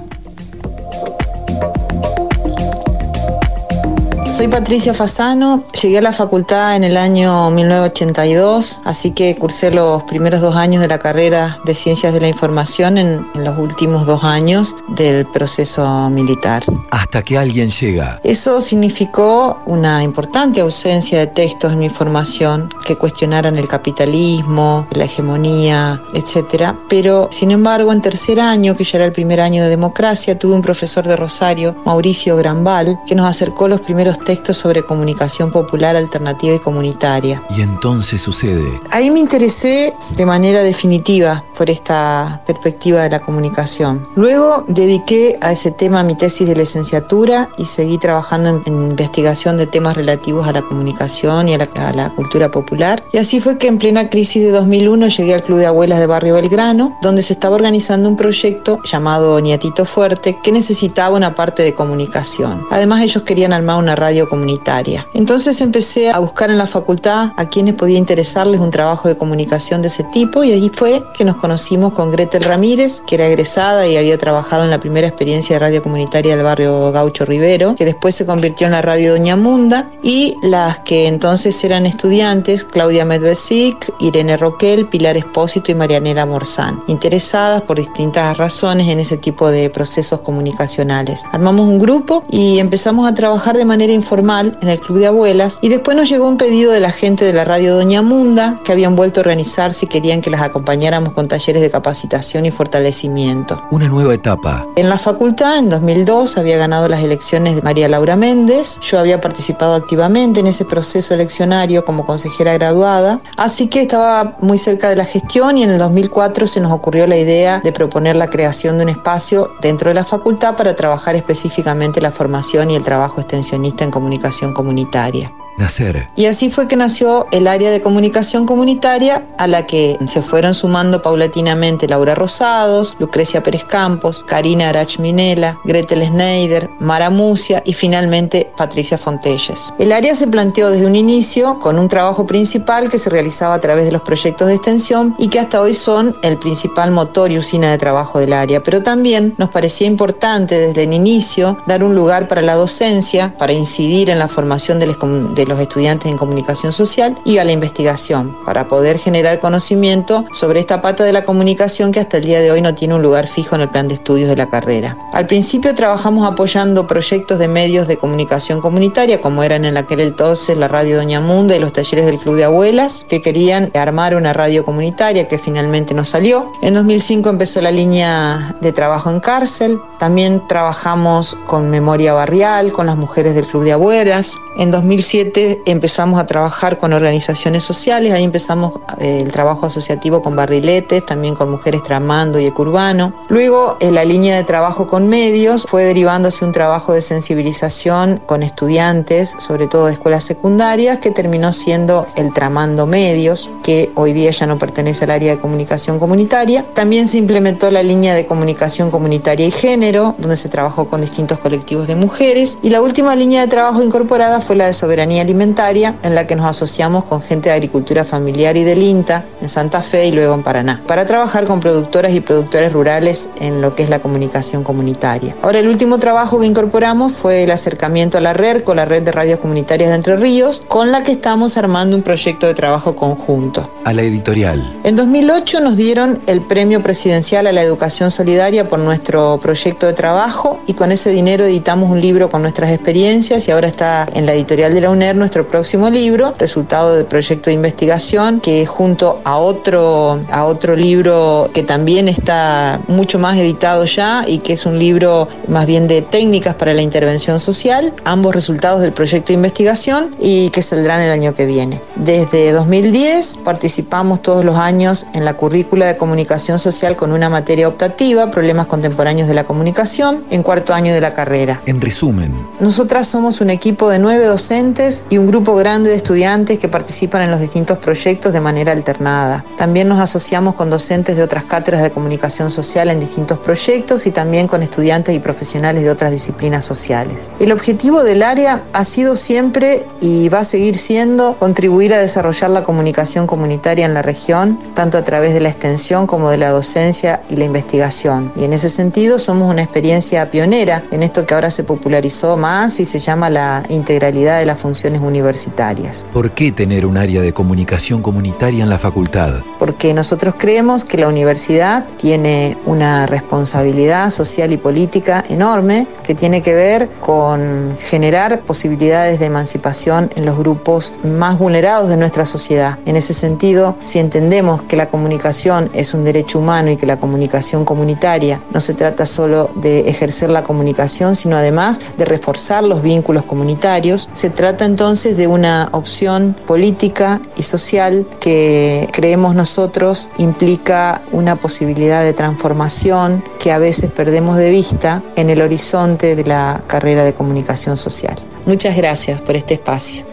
Soy Patricia Fasano, llegué a la facultad en el año 1982, así que cursé los primeros dos años de la carrera de Ciencias de la Información en, los últimos dos años del proceso militar. Hasta que alguien llega. Eso significó una importante ausencia de textos en mi formación que cuestionaran el capitalismo, la hegemonía, etc. Pero, sin embargo, en tercer año, que ya era el primer año de democracia, tuve un profesor de Rosario, Mauricio Granval, que nos acercó los primeros textos sobre comunicación popular alternativa y comunitaria. Y entonces sucede. Ahí me interesé de manera definitiva por esta perspectiva de la comunicación. Luego dediqué a ese tema mi tesis de licenciatura y seguí trabajando en, investigación de temas relativos a la comunicación y a la, a la cultura popular. Y así fue que en plena crisis de 2001 llegué al Club de Abuelas de Barrio Belgrano, donde se estaba organizando un proyecto llamado Nietito Fuerte que necesitaba una parte de comunicación. Además ellos querían armar una radio comunitaria. Entonces empecé a buscar en la facultad a quienes podía interesarles un trabajo de comunicación de ese tipo y ahí fue que nos conocimos con Gretel Ramírez, que era egresada y había trabajado en la primera experiencia de radio comunitaria del barrio Gaucho Rivero, que después se convirtió en la radio Doña Munda, y las que entonces eran estudiantes, Claudia Medvesic, Irene Roquel, Pilar Espósito y Marianela Morzán, interesadas por distintas razones en ese tipo de procesos comunicacionales. Armamos un grupo y empezamos a trabajar de manera informal en el Club de Abuelas y después nos llegó un pedido de la gente de la radio Doña Munda que habían vuelto a organizar si querían que las acompañáramos con talleres de capacitación y fortalecimiento. Una nueva etapa. En la facultad, en 2002, había ganado las elecciones de María Laura Méndez. Yo había participado activamente en ese proceso eleccionario como consejera graduada, así que estaba muy cerca de la gestión y en el 2004 se nos ocurrió la idea de proponer la creación de un espacio dentro de la facultad para trabajar específicamente la formación y el trabajo extensionista en comunicación comunitaria. Nacer. Y así fue que nació el área de comunicación comunitaria a la que se fueron sumando paulatinamente Laura Rosados, Lucrecia Pérez Campos, Karina Arach Minela, Gretel Schneider, Mara Musia y finalmente Patricia Fontelles. El área se planteó desde un inicio con un trabajo principal que se realizaba a través de los proyectos de extensión y que hasta hoy son el principal motor y usina de trabajo del área, pero también nos parecía importante desde el inicio dar un lugar para la docencia, para incidir en la formación de, los estudiantes en comunicación social y a la investigación, para poder generar conocimiento sobre esta pata de la comunicación que hasta el día de hoy no tiene un lugar fijo en el plan de estudios de la carrera. Al principio trabajamos apoyando proyectos de medios de comunicación comunitaria, como eran en aquel entonces la radio Doña Munda y los talleres del Club de Abuelas, que querían armar una radio comunitaria que finalmente no salió. En 2005 empezó la línea de trabajo en cárcel. También trabajamos con memoria barrial, con las mujeres del Club de Abuelas. En 2007 empezamos a trabajar con organizaciones sociales, ahí empezamos eh, el trabajo asociativo con barriletes, también con mujeres tramando y ecurbano. Luego en la línea de trabajo con medios fue derivándose un trabajo de sensibilización con estudiantes, sobre todo de escuelas secundarias, que terminó siendo el tramando medios, que hoy día ya no pertenece al área de comunicación comunitaria. También se implementó la línea de comunicación comunitaria y género, donde se trabajó con distintos colectivos de mujeres. Y la última línea de trabajo incorporada fue la de soberanía alimentaria en la que nos asociamos con gente de agricultura familiar y del INTA en Santa Fe y luego en Paraná, para trabajar con productoras y productores rurales en lo que es la comunicación comunitaria. Ahora el último trabajo que incorporamos fue el acercamiento a la red con la red de radios comunitarias de Entre Ríos, con la que estamos armando un proyecto de trabajo conjunto. A la editorial. En 2008 nos dieron el premio presidencial a la educación solidaria por nuestro proyecto de trabajo y con ese dinero editamos un libro con nuestras experiencias y ahora está en la editorial de la Nuestro próximo libro, resultado del proyecto de investigación que junto a otro, a otro libro que también está mucho más editado ya y que es un libro más bien de técnicas para la intervención social, ambos resultados del proyecto de investigación y que saldrán el año que viene. Desde 2010 participamos todos los años en la currícula de comunicación social con una materia optativa, problemas contemporáneos de la comunicación, en cuarto año de la carrera. En resumen, nosotras somos un equipo de nueve docentes y un grupo grande de estudiantes que participan en los distintos proyectos de manera alternada. También nos asociamos con docentes de otras cátedras de comunicación social en distintos proyectos y también con estudiantes y profesionales de otras disciplinas sociales. El objetivo del área ha sido siempre y va a seguir siendo contribuir a desarrollar la comunicación comunitaria en la región, tanto a través de la extensión como de la docencia y la investigación. Y en ese sentido somos una experiencia pionera en esto que ahora se popularizó más y se llama la integralidad de las funciones universitarias. ¿Por qué tener un área de comunicación comunitaria en la facultad? Porque nosotros creemos que la universidad tiene una responsabilidad social y política enorme que tiene que ver con generar posibilidades de emancipación en los grupos más vulnerados de nuestra sociedad. En ese sentido, si entendemos que la comunicación es un derecho humano y que la comunicación comunitaria no se trata solo de ejercer la comunicación, sino además de reforzar los vínculos comunitarios, se trata entonces de una opción política y social que creemos nosotros implica una posibilidad de transformación que a veces perdemos de vista en el horizonte de la carrera de comunicación social. Muchas gracias por este espacio.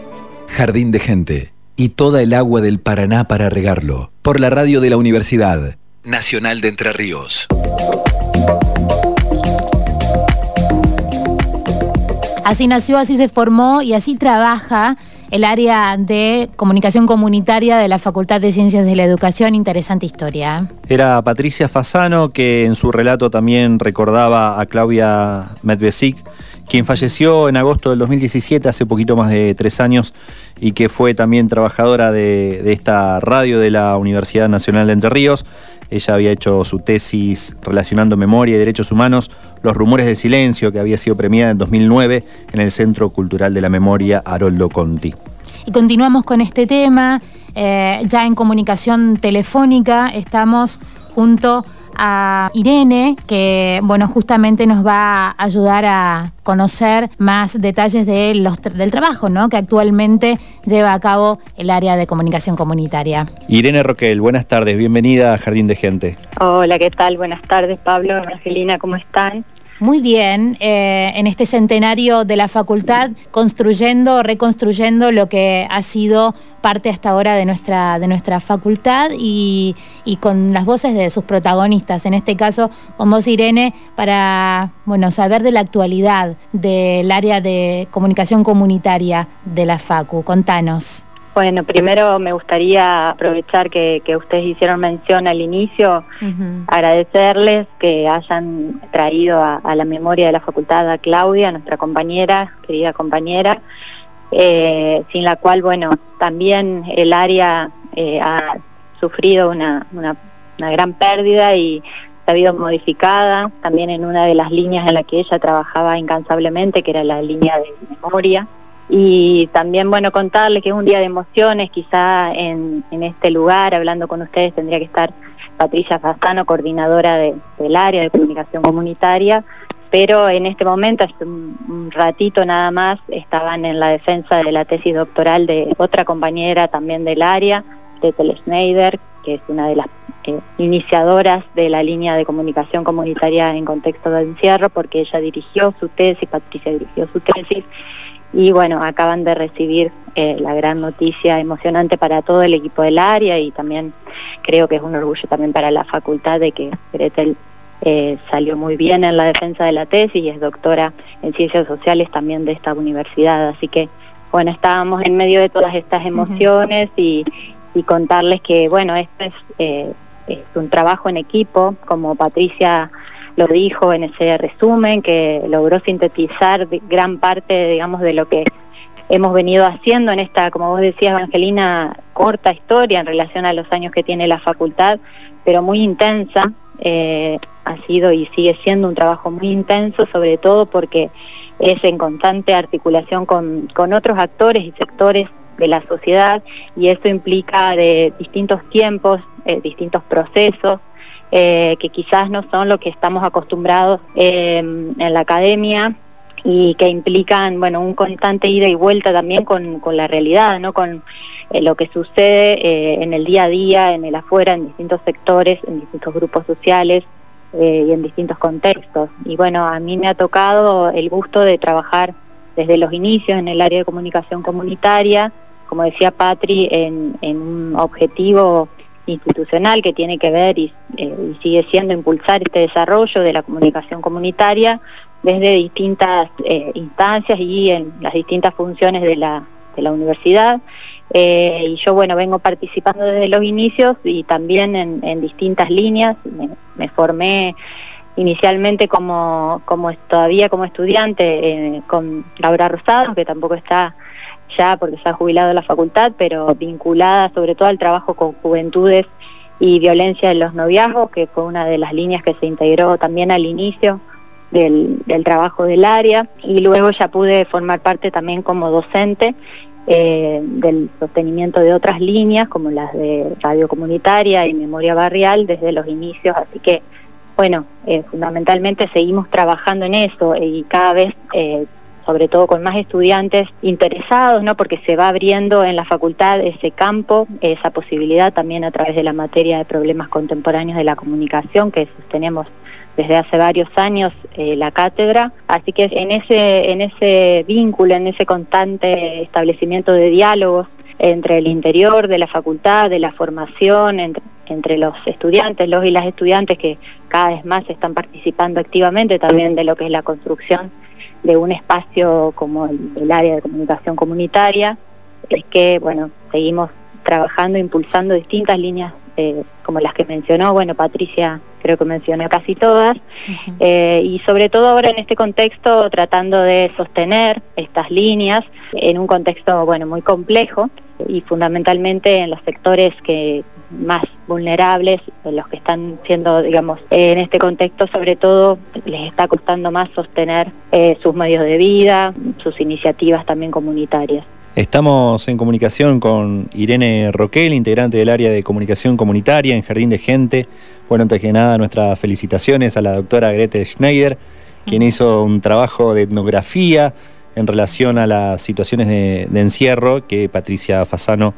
Jardín de Gente y toda el agua del Paraná para regarlo. Por la radio de la Universidad Nacional de Entre Ríos. Así nació, así se formó y así trabaja el área de comunicación comunitaria de la Facultad de Ciencias de la Educación. Interesante historia. Era Patricia Fasano que en su relato también recordaba a Claudia Medvesic, quien falleció en agosto del 2017, hace poquito más de tres años, y que fue también trabajadora de, de esta radio de la Universidad Nacional de Entre Ríos. Ella había hecho su tesis relacionando memoria y derechos humanos, Los rumores del silencio, que había sido premiada en 2009 en el Centro Cultural de la Memoria Haroldo Conti. Y continuamos con este tema. Eh, ya en comunicación telefónica estamos junto Irene, que bueno, justamente nos va a ayudar a conocer más detalles de los, del trabajo ¿no? que actualmente lleva a cabo el área de comunicación comunitaria. Irene Roquel, buenas tardes, bienvenida a Jardín de Gente. Hola, ¿qué tal? Buenas tardes, Pablo, Angelina, ¿cómo están? Muy bien, eh, en este centenario de la facultad, construyendo, reconstruyendo lo que ha sido parte hasta ahora de nuestra, de nuestra facultad y, y con las voces de sus protagonistas, en este caso con vos Irene, para bueno, saber de la actualidad del área de comunicación comunitaria de la FACU. Contanos. Bueno, primero me gustaría aprovechar que, ustedes hicieron mención al inicio, agradecerles que hayan traído a, la memoria de la facultad a Claudia, nuestra compañera, querida compañera, eh, sin la cual, bueno, también el área eh, ha sufrido una, una, una gran pérdida y ha habido modificada también en una de las líneas en la que ella trabajaba incansablemente, que era la línea de memoria y también, bueno, contarle que es un día de emociones, quizá en, en este lugar, hablando con ustedes, tendría que estar Patricia Fastano, coordinadora del área de comunicación comunitaria, pero en este momento, hace un, ratito nada más, estaban en la defensa de la tesis doctoral de otra compañera también del área, de Schneider, que es una de las eh, iniciadoras de la línea de comunicación comunitaria en contexto de encierro, porque ella dirigió su tesis, Patricia dirigió su tesis, y bueno, acaban de recibir eh, la gran noticia emocionante para todo el equipo del área y también creo que es un orgullo también para la facultad de que Gretel eh, salió muy bien en la defensa de la tesis y es doctora en ciencias sociales también de esta universidad, así que bueno, estábamos en medio de todas estas emociones y, contarles que, bueno, esto es, eh, es un trabajo en equipo, como Patricia lo dijo en ese resumen, que logró sintetizar gran parte, digamos, de lo que hemos venido haciendo en esta, como vos decías, Evangelina, corta historia en relación a los años que tiene la facultad, pero muy intensa. Eh, ha sido y sigue siendo un trabajo muy intenso, sobre todo porque es en constante articulación con, con otros actores y sectores de la sociedad y eso implica de distintos tiempos, eh, distintos procesos, eh, que quizás no son lo que estamos acostumbrados eh, en la academia y que implican bueno un constante ida y vuelta también con, con la realidad no con eh, lo que sucede en el día a día en el afuera en distintos sectores en distintos grupos sociales y en distintos contextos. Y bueno a mí me ha tocado el gusto de trabajar desde los inicios en el área de comunicación comunitaria como decía Patri en un objetivo institucional que tiene que ver y, eh, sigue siendo impulsar este desarrollo de la comunicación comunitaria desde distintas eh, instancias y en las distintas funciones de la, de la universidad. Eh, y yo, bueno, vengo participando desde los inicios y también en, distintas líneas. Me, formé inicialmente como, como todavía como estudiante con Laura Rosado, que tampoco está ya porque se ha jubilado la facultad, pero vinculada sobre todo al trabajo con juventudes y violencia en los noviazgos, que fue una de las líneas que se integró también al inicio del, trabajo del área. Y luego ya pude formar parte también como docente eh, del sostenimiento de otras líneas, como las de radio comunitaria y memoria barrial, desde los inicios. Así que, bueno, eh, fundamentalmente seguimos trabajando en eso y cada vez eh, sobre todo con más estudiantes interesados, ¿no? porque se va abriendo en la facultad ese campo, esa posibilidad también a través de la materia de problemas contemporáneos de la comunicación que sostenemos desde hace varios años eh, la cátedra, así que en ese, en ese vínculo, en ese constante establecimiento de diálogos entre el interior de la facultad, de la formación, entre, entre los estudiantes, los y las estudiantes que cada vez más están participando activamente también de lo que es la construcción de un espacio como el, área de comunicación comunitaria, es que, bueno, seguimos trabajando, impulsando distintas líneas eh, como las que mencionó, bueno, Patricia creo que mencionó casi todas, eh, y sobre todo ahora en este contexto tratando de sostener estas líneas en un contexto, bueno, muy complejo y fundamentalmente en los sectores que más vulnerables, los que están siendo, digamos, en este contexto sobre todo les está costando más sostener eh, sus medios de vida, sus iniciativas también comunitarias. Estamos en comunicación con Irene Roquel, integrante del área de comunicación comunitaria en Jardín de Gente. Bueno, antes que nada, nuestras felicitaciones a la doctora Grete Schneider, quien hizo un trabajo de etnografía en relación a las situaciones de, encierro que Patricia Fasano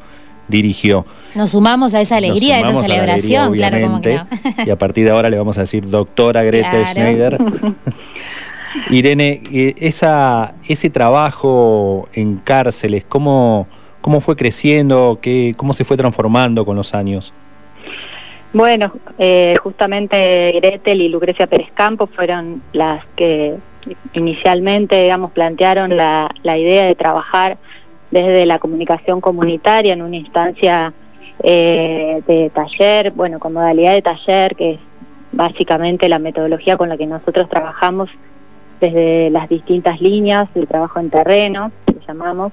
dirigió. Nos sumamos a esa alegría, a esa celebración, claro, como que Y a partir de ahora le vamos a decir doctora Grete Schneider. Irene, eh, esa, ese trabajo en cárceles, ¿cómo, cómo fue creciendo? Qué, ¿Cómo se fue transformando con los años? Bueno, eh, justamente Gretel y Lucrecia Pérez Campos fueron las que inicialmente, digamos, plantearon la, la idea de trabajar desde la comunicación comunitaria en una instancia eh, de taller, bueno, con modalidad de taller, que es básicamente la metodología con la que nosotros trabajamos desde las distintas líneas del trabajo en terreno, que llamamos,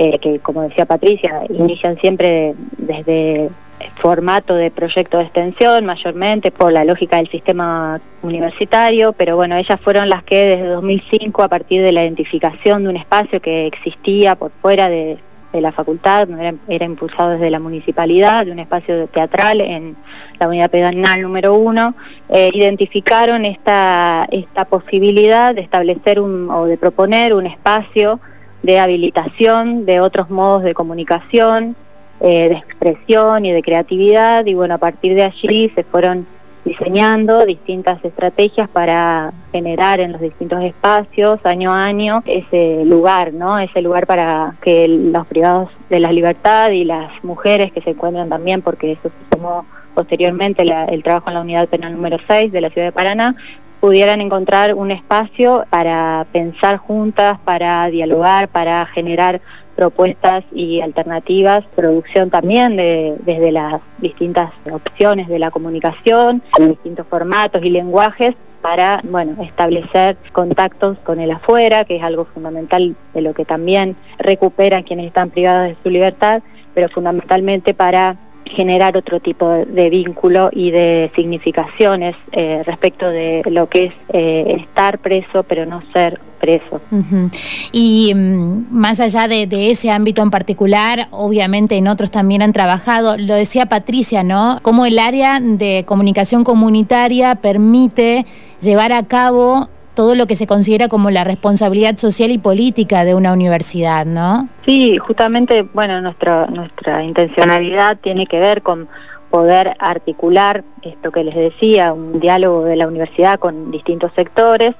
eh, que como decía Patricia, inician siempre desde formato de proyecto de extensión, mayormente por la lógica del sistema universitario, pero bueno, ellas fueron las que desde 2005, a partir de la identificación de un espacio que existía por fuera de, la facultad, era, impulsado desde la municipalidad, de un espacio teatral en la unidad pedonal número uno, eh, identificaron esta, esta posibilidad de establecer un, o de proponer un espacio de habilitación de otros modos de comunicación, eh, de expresión y de creatividad, y bueno, a partir de allí se fueron diseñando distintas estrategias para generar en los distintos espacios año a año ese lugar, ¿no? Ese lugar para que los privados de la libertad y las mujeres que se encuentran también, porque eso se tomó posteriormente el trabajo en la unidad penal número 6 de la ciudad de Paraná, pudieran encontrar un espacio para pensar juntas, para dialogar, para generar propuestas y alternativas, producción también de, desde las distintas opciones de la comunicación, distintos formatos y lenguajes para bueno establecer contactos con el afuera, que es algo fundamental de lo que también recuperan quienes están privados de su libertad, pero fundamentalmente para generar otro tipo de vínculo y de significaciones eh, respecto de lo que es eh, estar preso pero no ser preso. Y mm, más allá de, ese ámbito en particular, obviamente en otros también han trabajado, lo decía Patricia, ¿no? Cómo el área de comunicación comunitaria permite llevar a cabo todo lo que se considera como la responsabilidad social y política de una universidad, ¿no? Sí, justamente, bueno, nuestra nuestra intencionalidad tiene que ver con poder articular esto que les decía, un diálogo de la universidad con distintos sectores,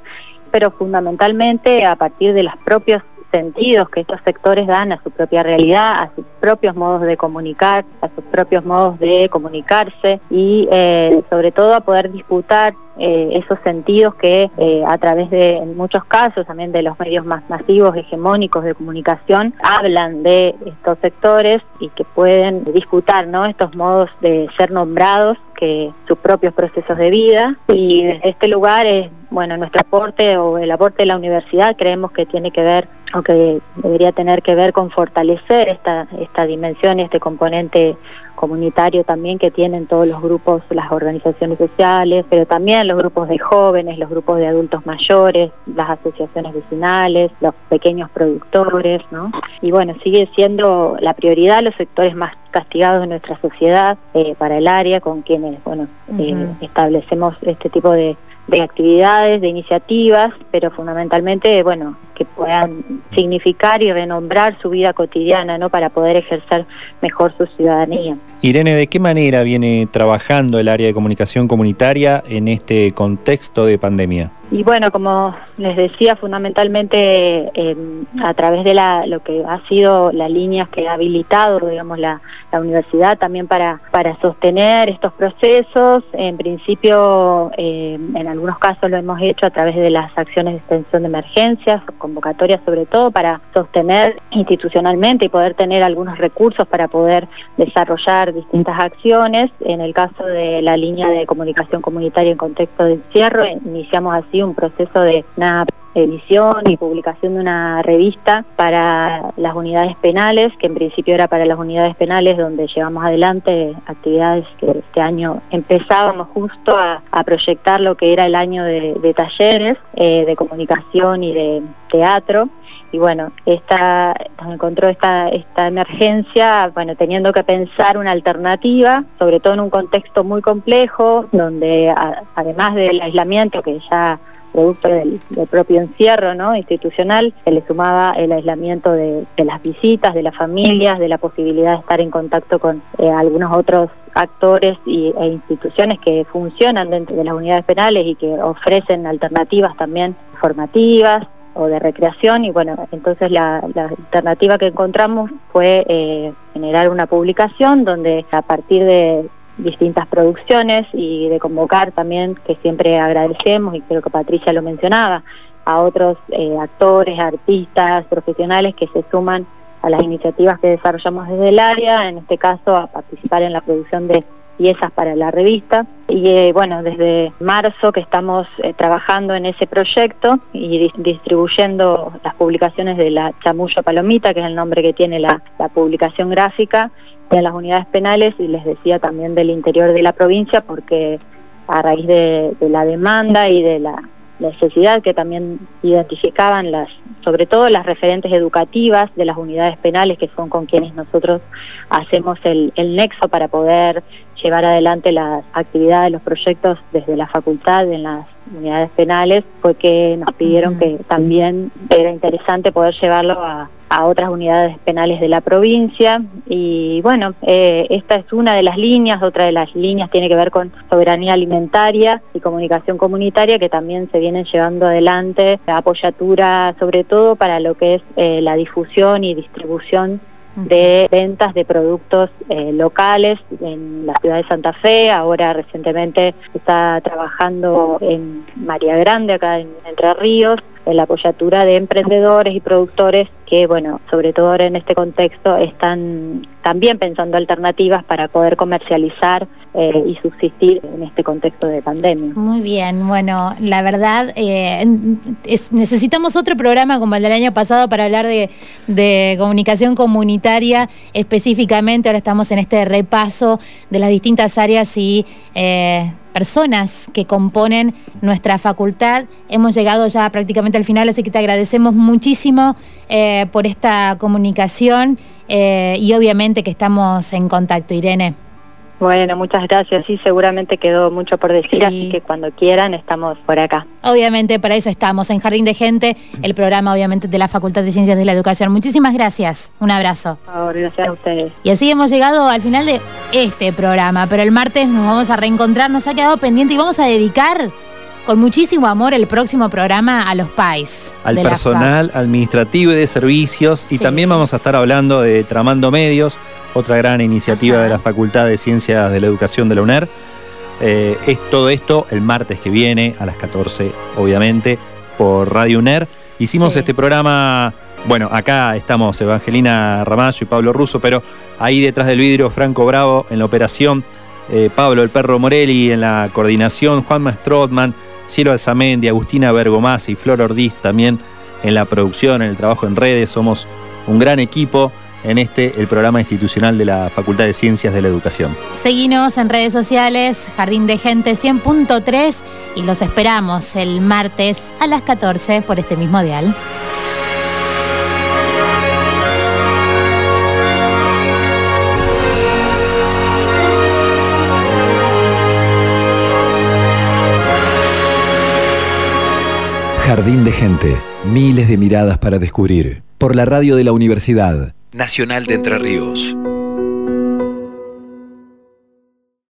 pero fundamentalmente a partir de los propios sentidos que estos sectores dan a su propia realidad, a sus propios modos de comunicar, a sus propios modos de comunicarse y eh, sobre todo a poder disputar eh, esos sentidos que eh, a través de, en muchos casos, también de los medios más masivos, hegemónicos de comunicación, hablan de estos sectores y que pueden disputar ¿no? estos modos de ser nombrados que sus propios procesos de vida y desde este lugar es bueno nuestro aporte o el aporte de la universidad creemos que tiene que ver o que debería tener que ver con fortalecer esta esta dimensión y este componente comunitario también que tienen todos los grupos, las organizaciones sociales, pero también los grupos de jóvenes, los grupos de adultos mayores, las asociaciones vecinales, los pequeños productores, ¿no? Y bueno, sigue siendo la prioridad los sectores más castigados de nuestra sociedad eh, para el área con quienes, bueno, eh, establecemos este tipo de de actividades, de iniciativas, pero fundamentalmente, bueno, que puedan significar y renombrar su vida cotidiana, ¿no? Para poder ejercer mejor su ciudadanía. Irene, ¿de qué manera viene trabajando el área de comunicación comunitaria en este contexto de pandemia? Y bueno, como les decía, fundamentalmente em, a través de la, lo que ha sido las líneas que ha habilitado, digamos, la, universidad también para, para sostener estos procesos. En principio, em, en algunos casos lo hemos hecho a través de las acciones de extensión de emergencias, convocatorias sobre todo, para sostener institucionalmente y poder tener algunos recursos para poder desarrollar distintas acciones. En el caso de la línea de comunicación comunitaria en contexto de encierro, iniciamos así un proceso de una edición y publicación de una revista para las unidades penales, que en principio era para las unidades penales, donde llevamos adelante actividades que este año empezábamos justo a, proyectar lo que era el año de, talleres eh, de comunicación y de teatro y bueno, esta nos encontró esta esta emergencia, bueno, teniendo que pensar una alternativa, sobre todo en un contexto muy complejo, donde además del aislamiento que ya producto del, propio encierro ¿no? institucional, se le sumaba el aislamiento de, las visitas, de las familias, de la posibilidad de estar en contacto con eh, algunos otros actores y, e instituciones que funcionan dentro de las unidades penales y que ofrecen alternativas también formativas o de recreación y bueno, entonces la, alternativa que encontramos fue eh, generar una publicación donde a partir de distintas producciones y de convocar también, que siempre agradecemos y creo que Patricia lo mencionaba, a otros eh, actores, artistas, profesionales que se suman a las iniciativas que desarrollamos desde el área, en este caso a participar en la producción de piezas para la revista. Y eh, bueno, desde marzo que estamos eh, trabajando en ese proyecto y distribuyendo las publicaciones de la Chamullo Palomita, que es el nombre que tiene la, la publicación gráfica, en las unidades penales y les decía también del interior de la provincia porque a raíz de, la demanda y de la necesidad que también identificaban las, sobre todo las referentes educativas de las unidades penales que son con quienes nosotros hacemos el, el nexo para poder llevar adelante las actividades, los proyectos desde la facultad en las unidades penales, fue que nos pidieron que también era interesante poder llevarlo a, a otras unidades penales de la provincia. Y bueno, eh, esta es una de las líneas, otra de las líneas tiene que ver con soberanía alimentaria y comunicación comunitaria que también se vienen llevando adelante, apoyatura sobre todo para lo que es eh, la difusión y distribución de ventas de productos eh, locales en la ciudad de Santa Fe. Ahora recientemente está trabajando en María Grande, acá en Entre Ríos, la apoyatura de emprendedores y productores que, bueno, sobre todo ahora en este contexto, están también pensando alternativas para poder comercializar eh, y subsistir en este contexto de pandemia. Muy bien, bueno, la verdad, eh, necesitamos otro programa como el del año pasado para hablar de, comunicación comunitaria específicamente. Ahora estamos en este repaso de las distintas áreas y... Eh, personas que componen nuestra facultad. Hemos llegado ya prácticamente al final, así que te agradecemos muchísimo por esta comunicación y obviamente que estamos en contacto, Irene. Bueno, muchas gracias. Sí, seguramente quedó mucho por decir, así que cuando quieran estamos por acá. Obviamente, para eso estamos en Jardín de Gente, el programa obviamente de la Facultad de Ciencias de la Educación. Muchísimas gracias. Un abrazo. Por favor, gracias a ustedes. Y así hemos llegado al final de este programa, pero el martes nos vamos a reencontrar, nos ha quedado pendiente y vamos a dedicar con muchísimo amor el próximo programa a los PAIS. Al personal administrativo y de servicios. Y también vamos a estar hablando de Tramando Medios, otra gran iniciativa de la Facultad de Ciencias de la Educación de la UNER. Eh, es todo esto el martes que viene a las 14, obviamente, por Radio UNER. Hicimos este programa, bueno, acá estamos Evangelina Ramallo y Pablo Russo, pero ahí detrás del vidrio Franco Bravo en la operación, eh, Pablo el Perro Morelli en la coordinación, Juan Strotman, Cielo Alzamendi, Agustina Bergomás y Flor Ordiz también en la producción, en el trabajo en redes. Somos un gran equipo en este, el programa institucional de la Facultad de Ciencias de la Educación. Seguimos en redes sociales, Jardín de Gente 100.3 y los esperamos el martes a las 14 por este mismo dial. Jardín de Gente, miles de miradas para descubrir, por la radio de la Universidad Nacional de Entre Ríos.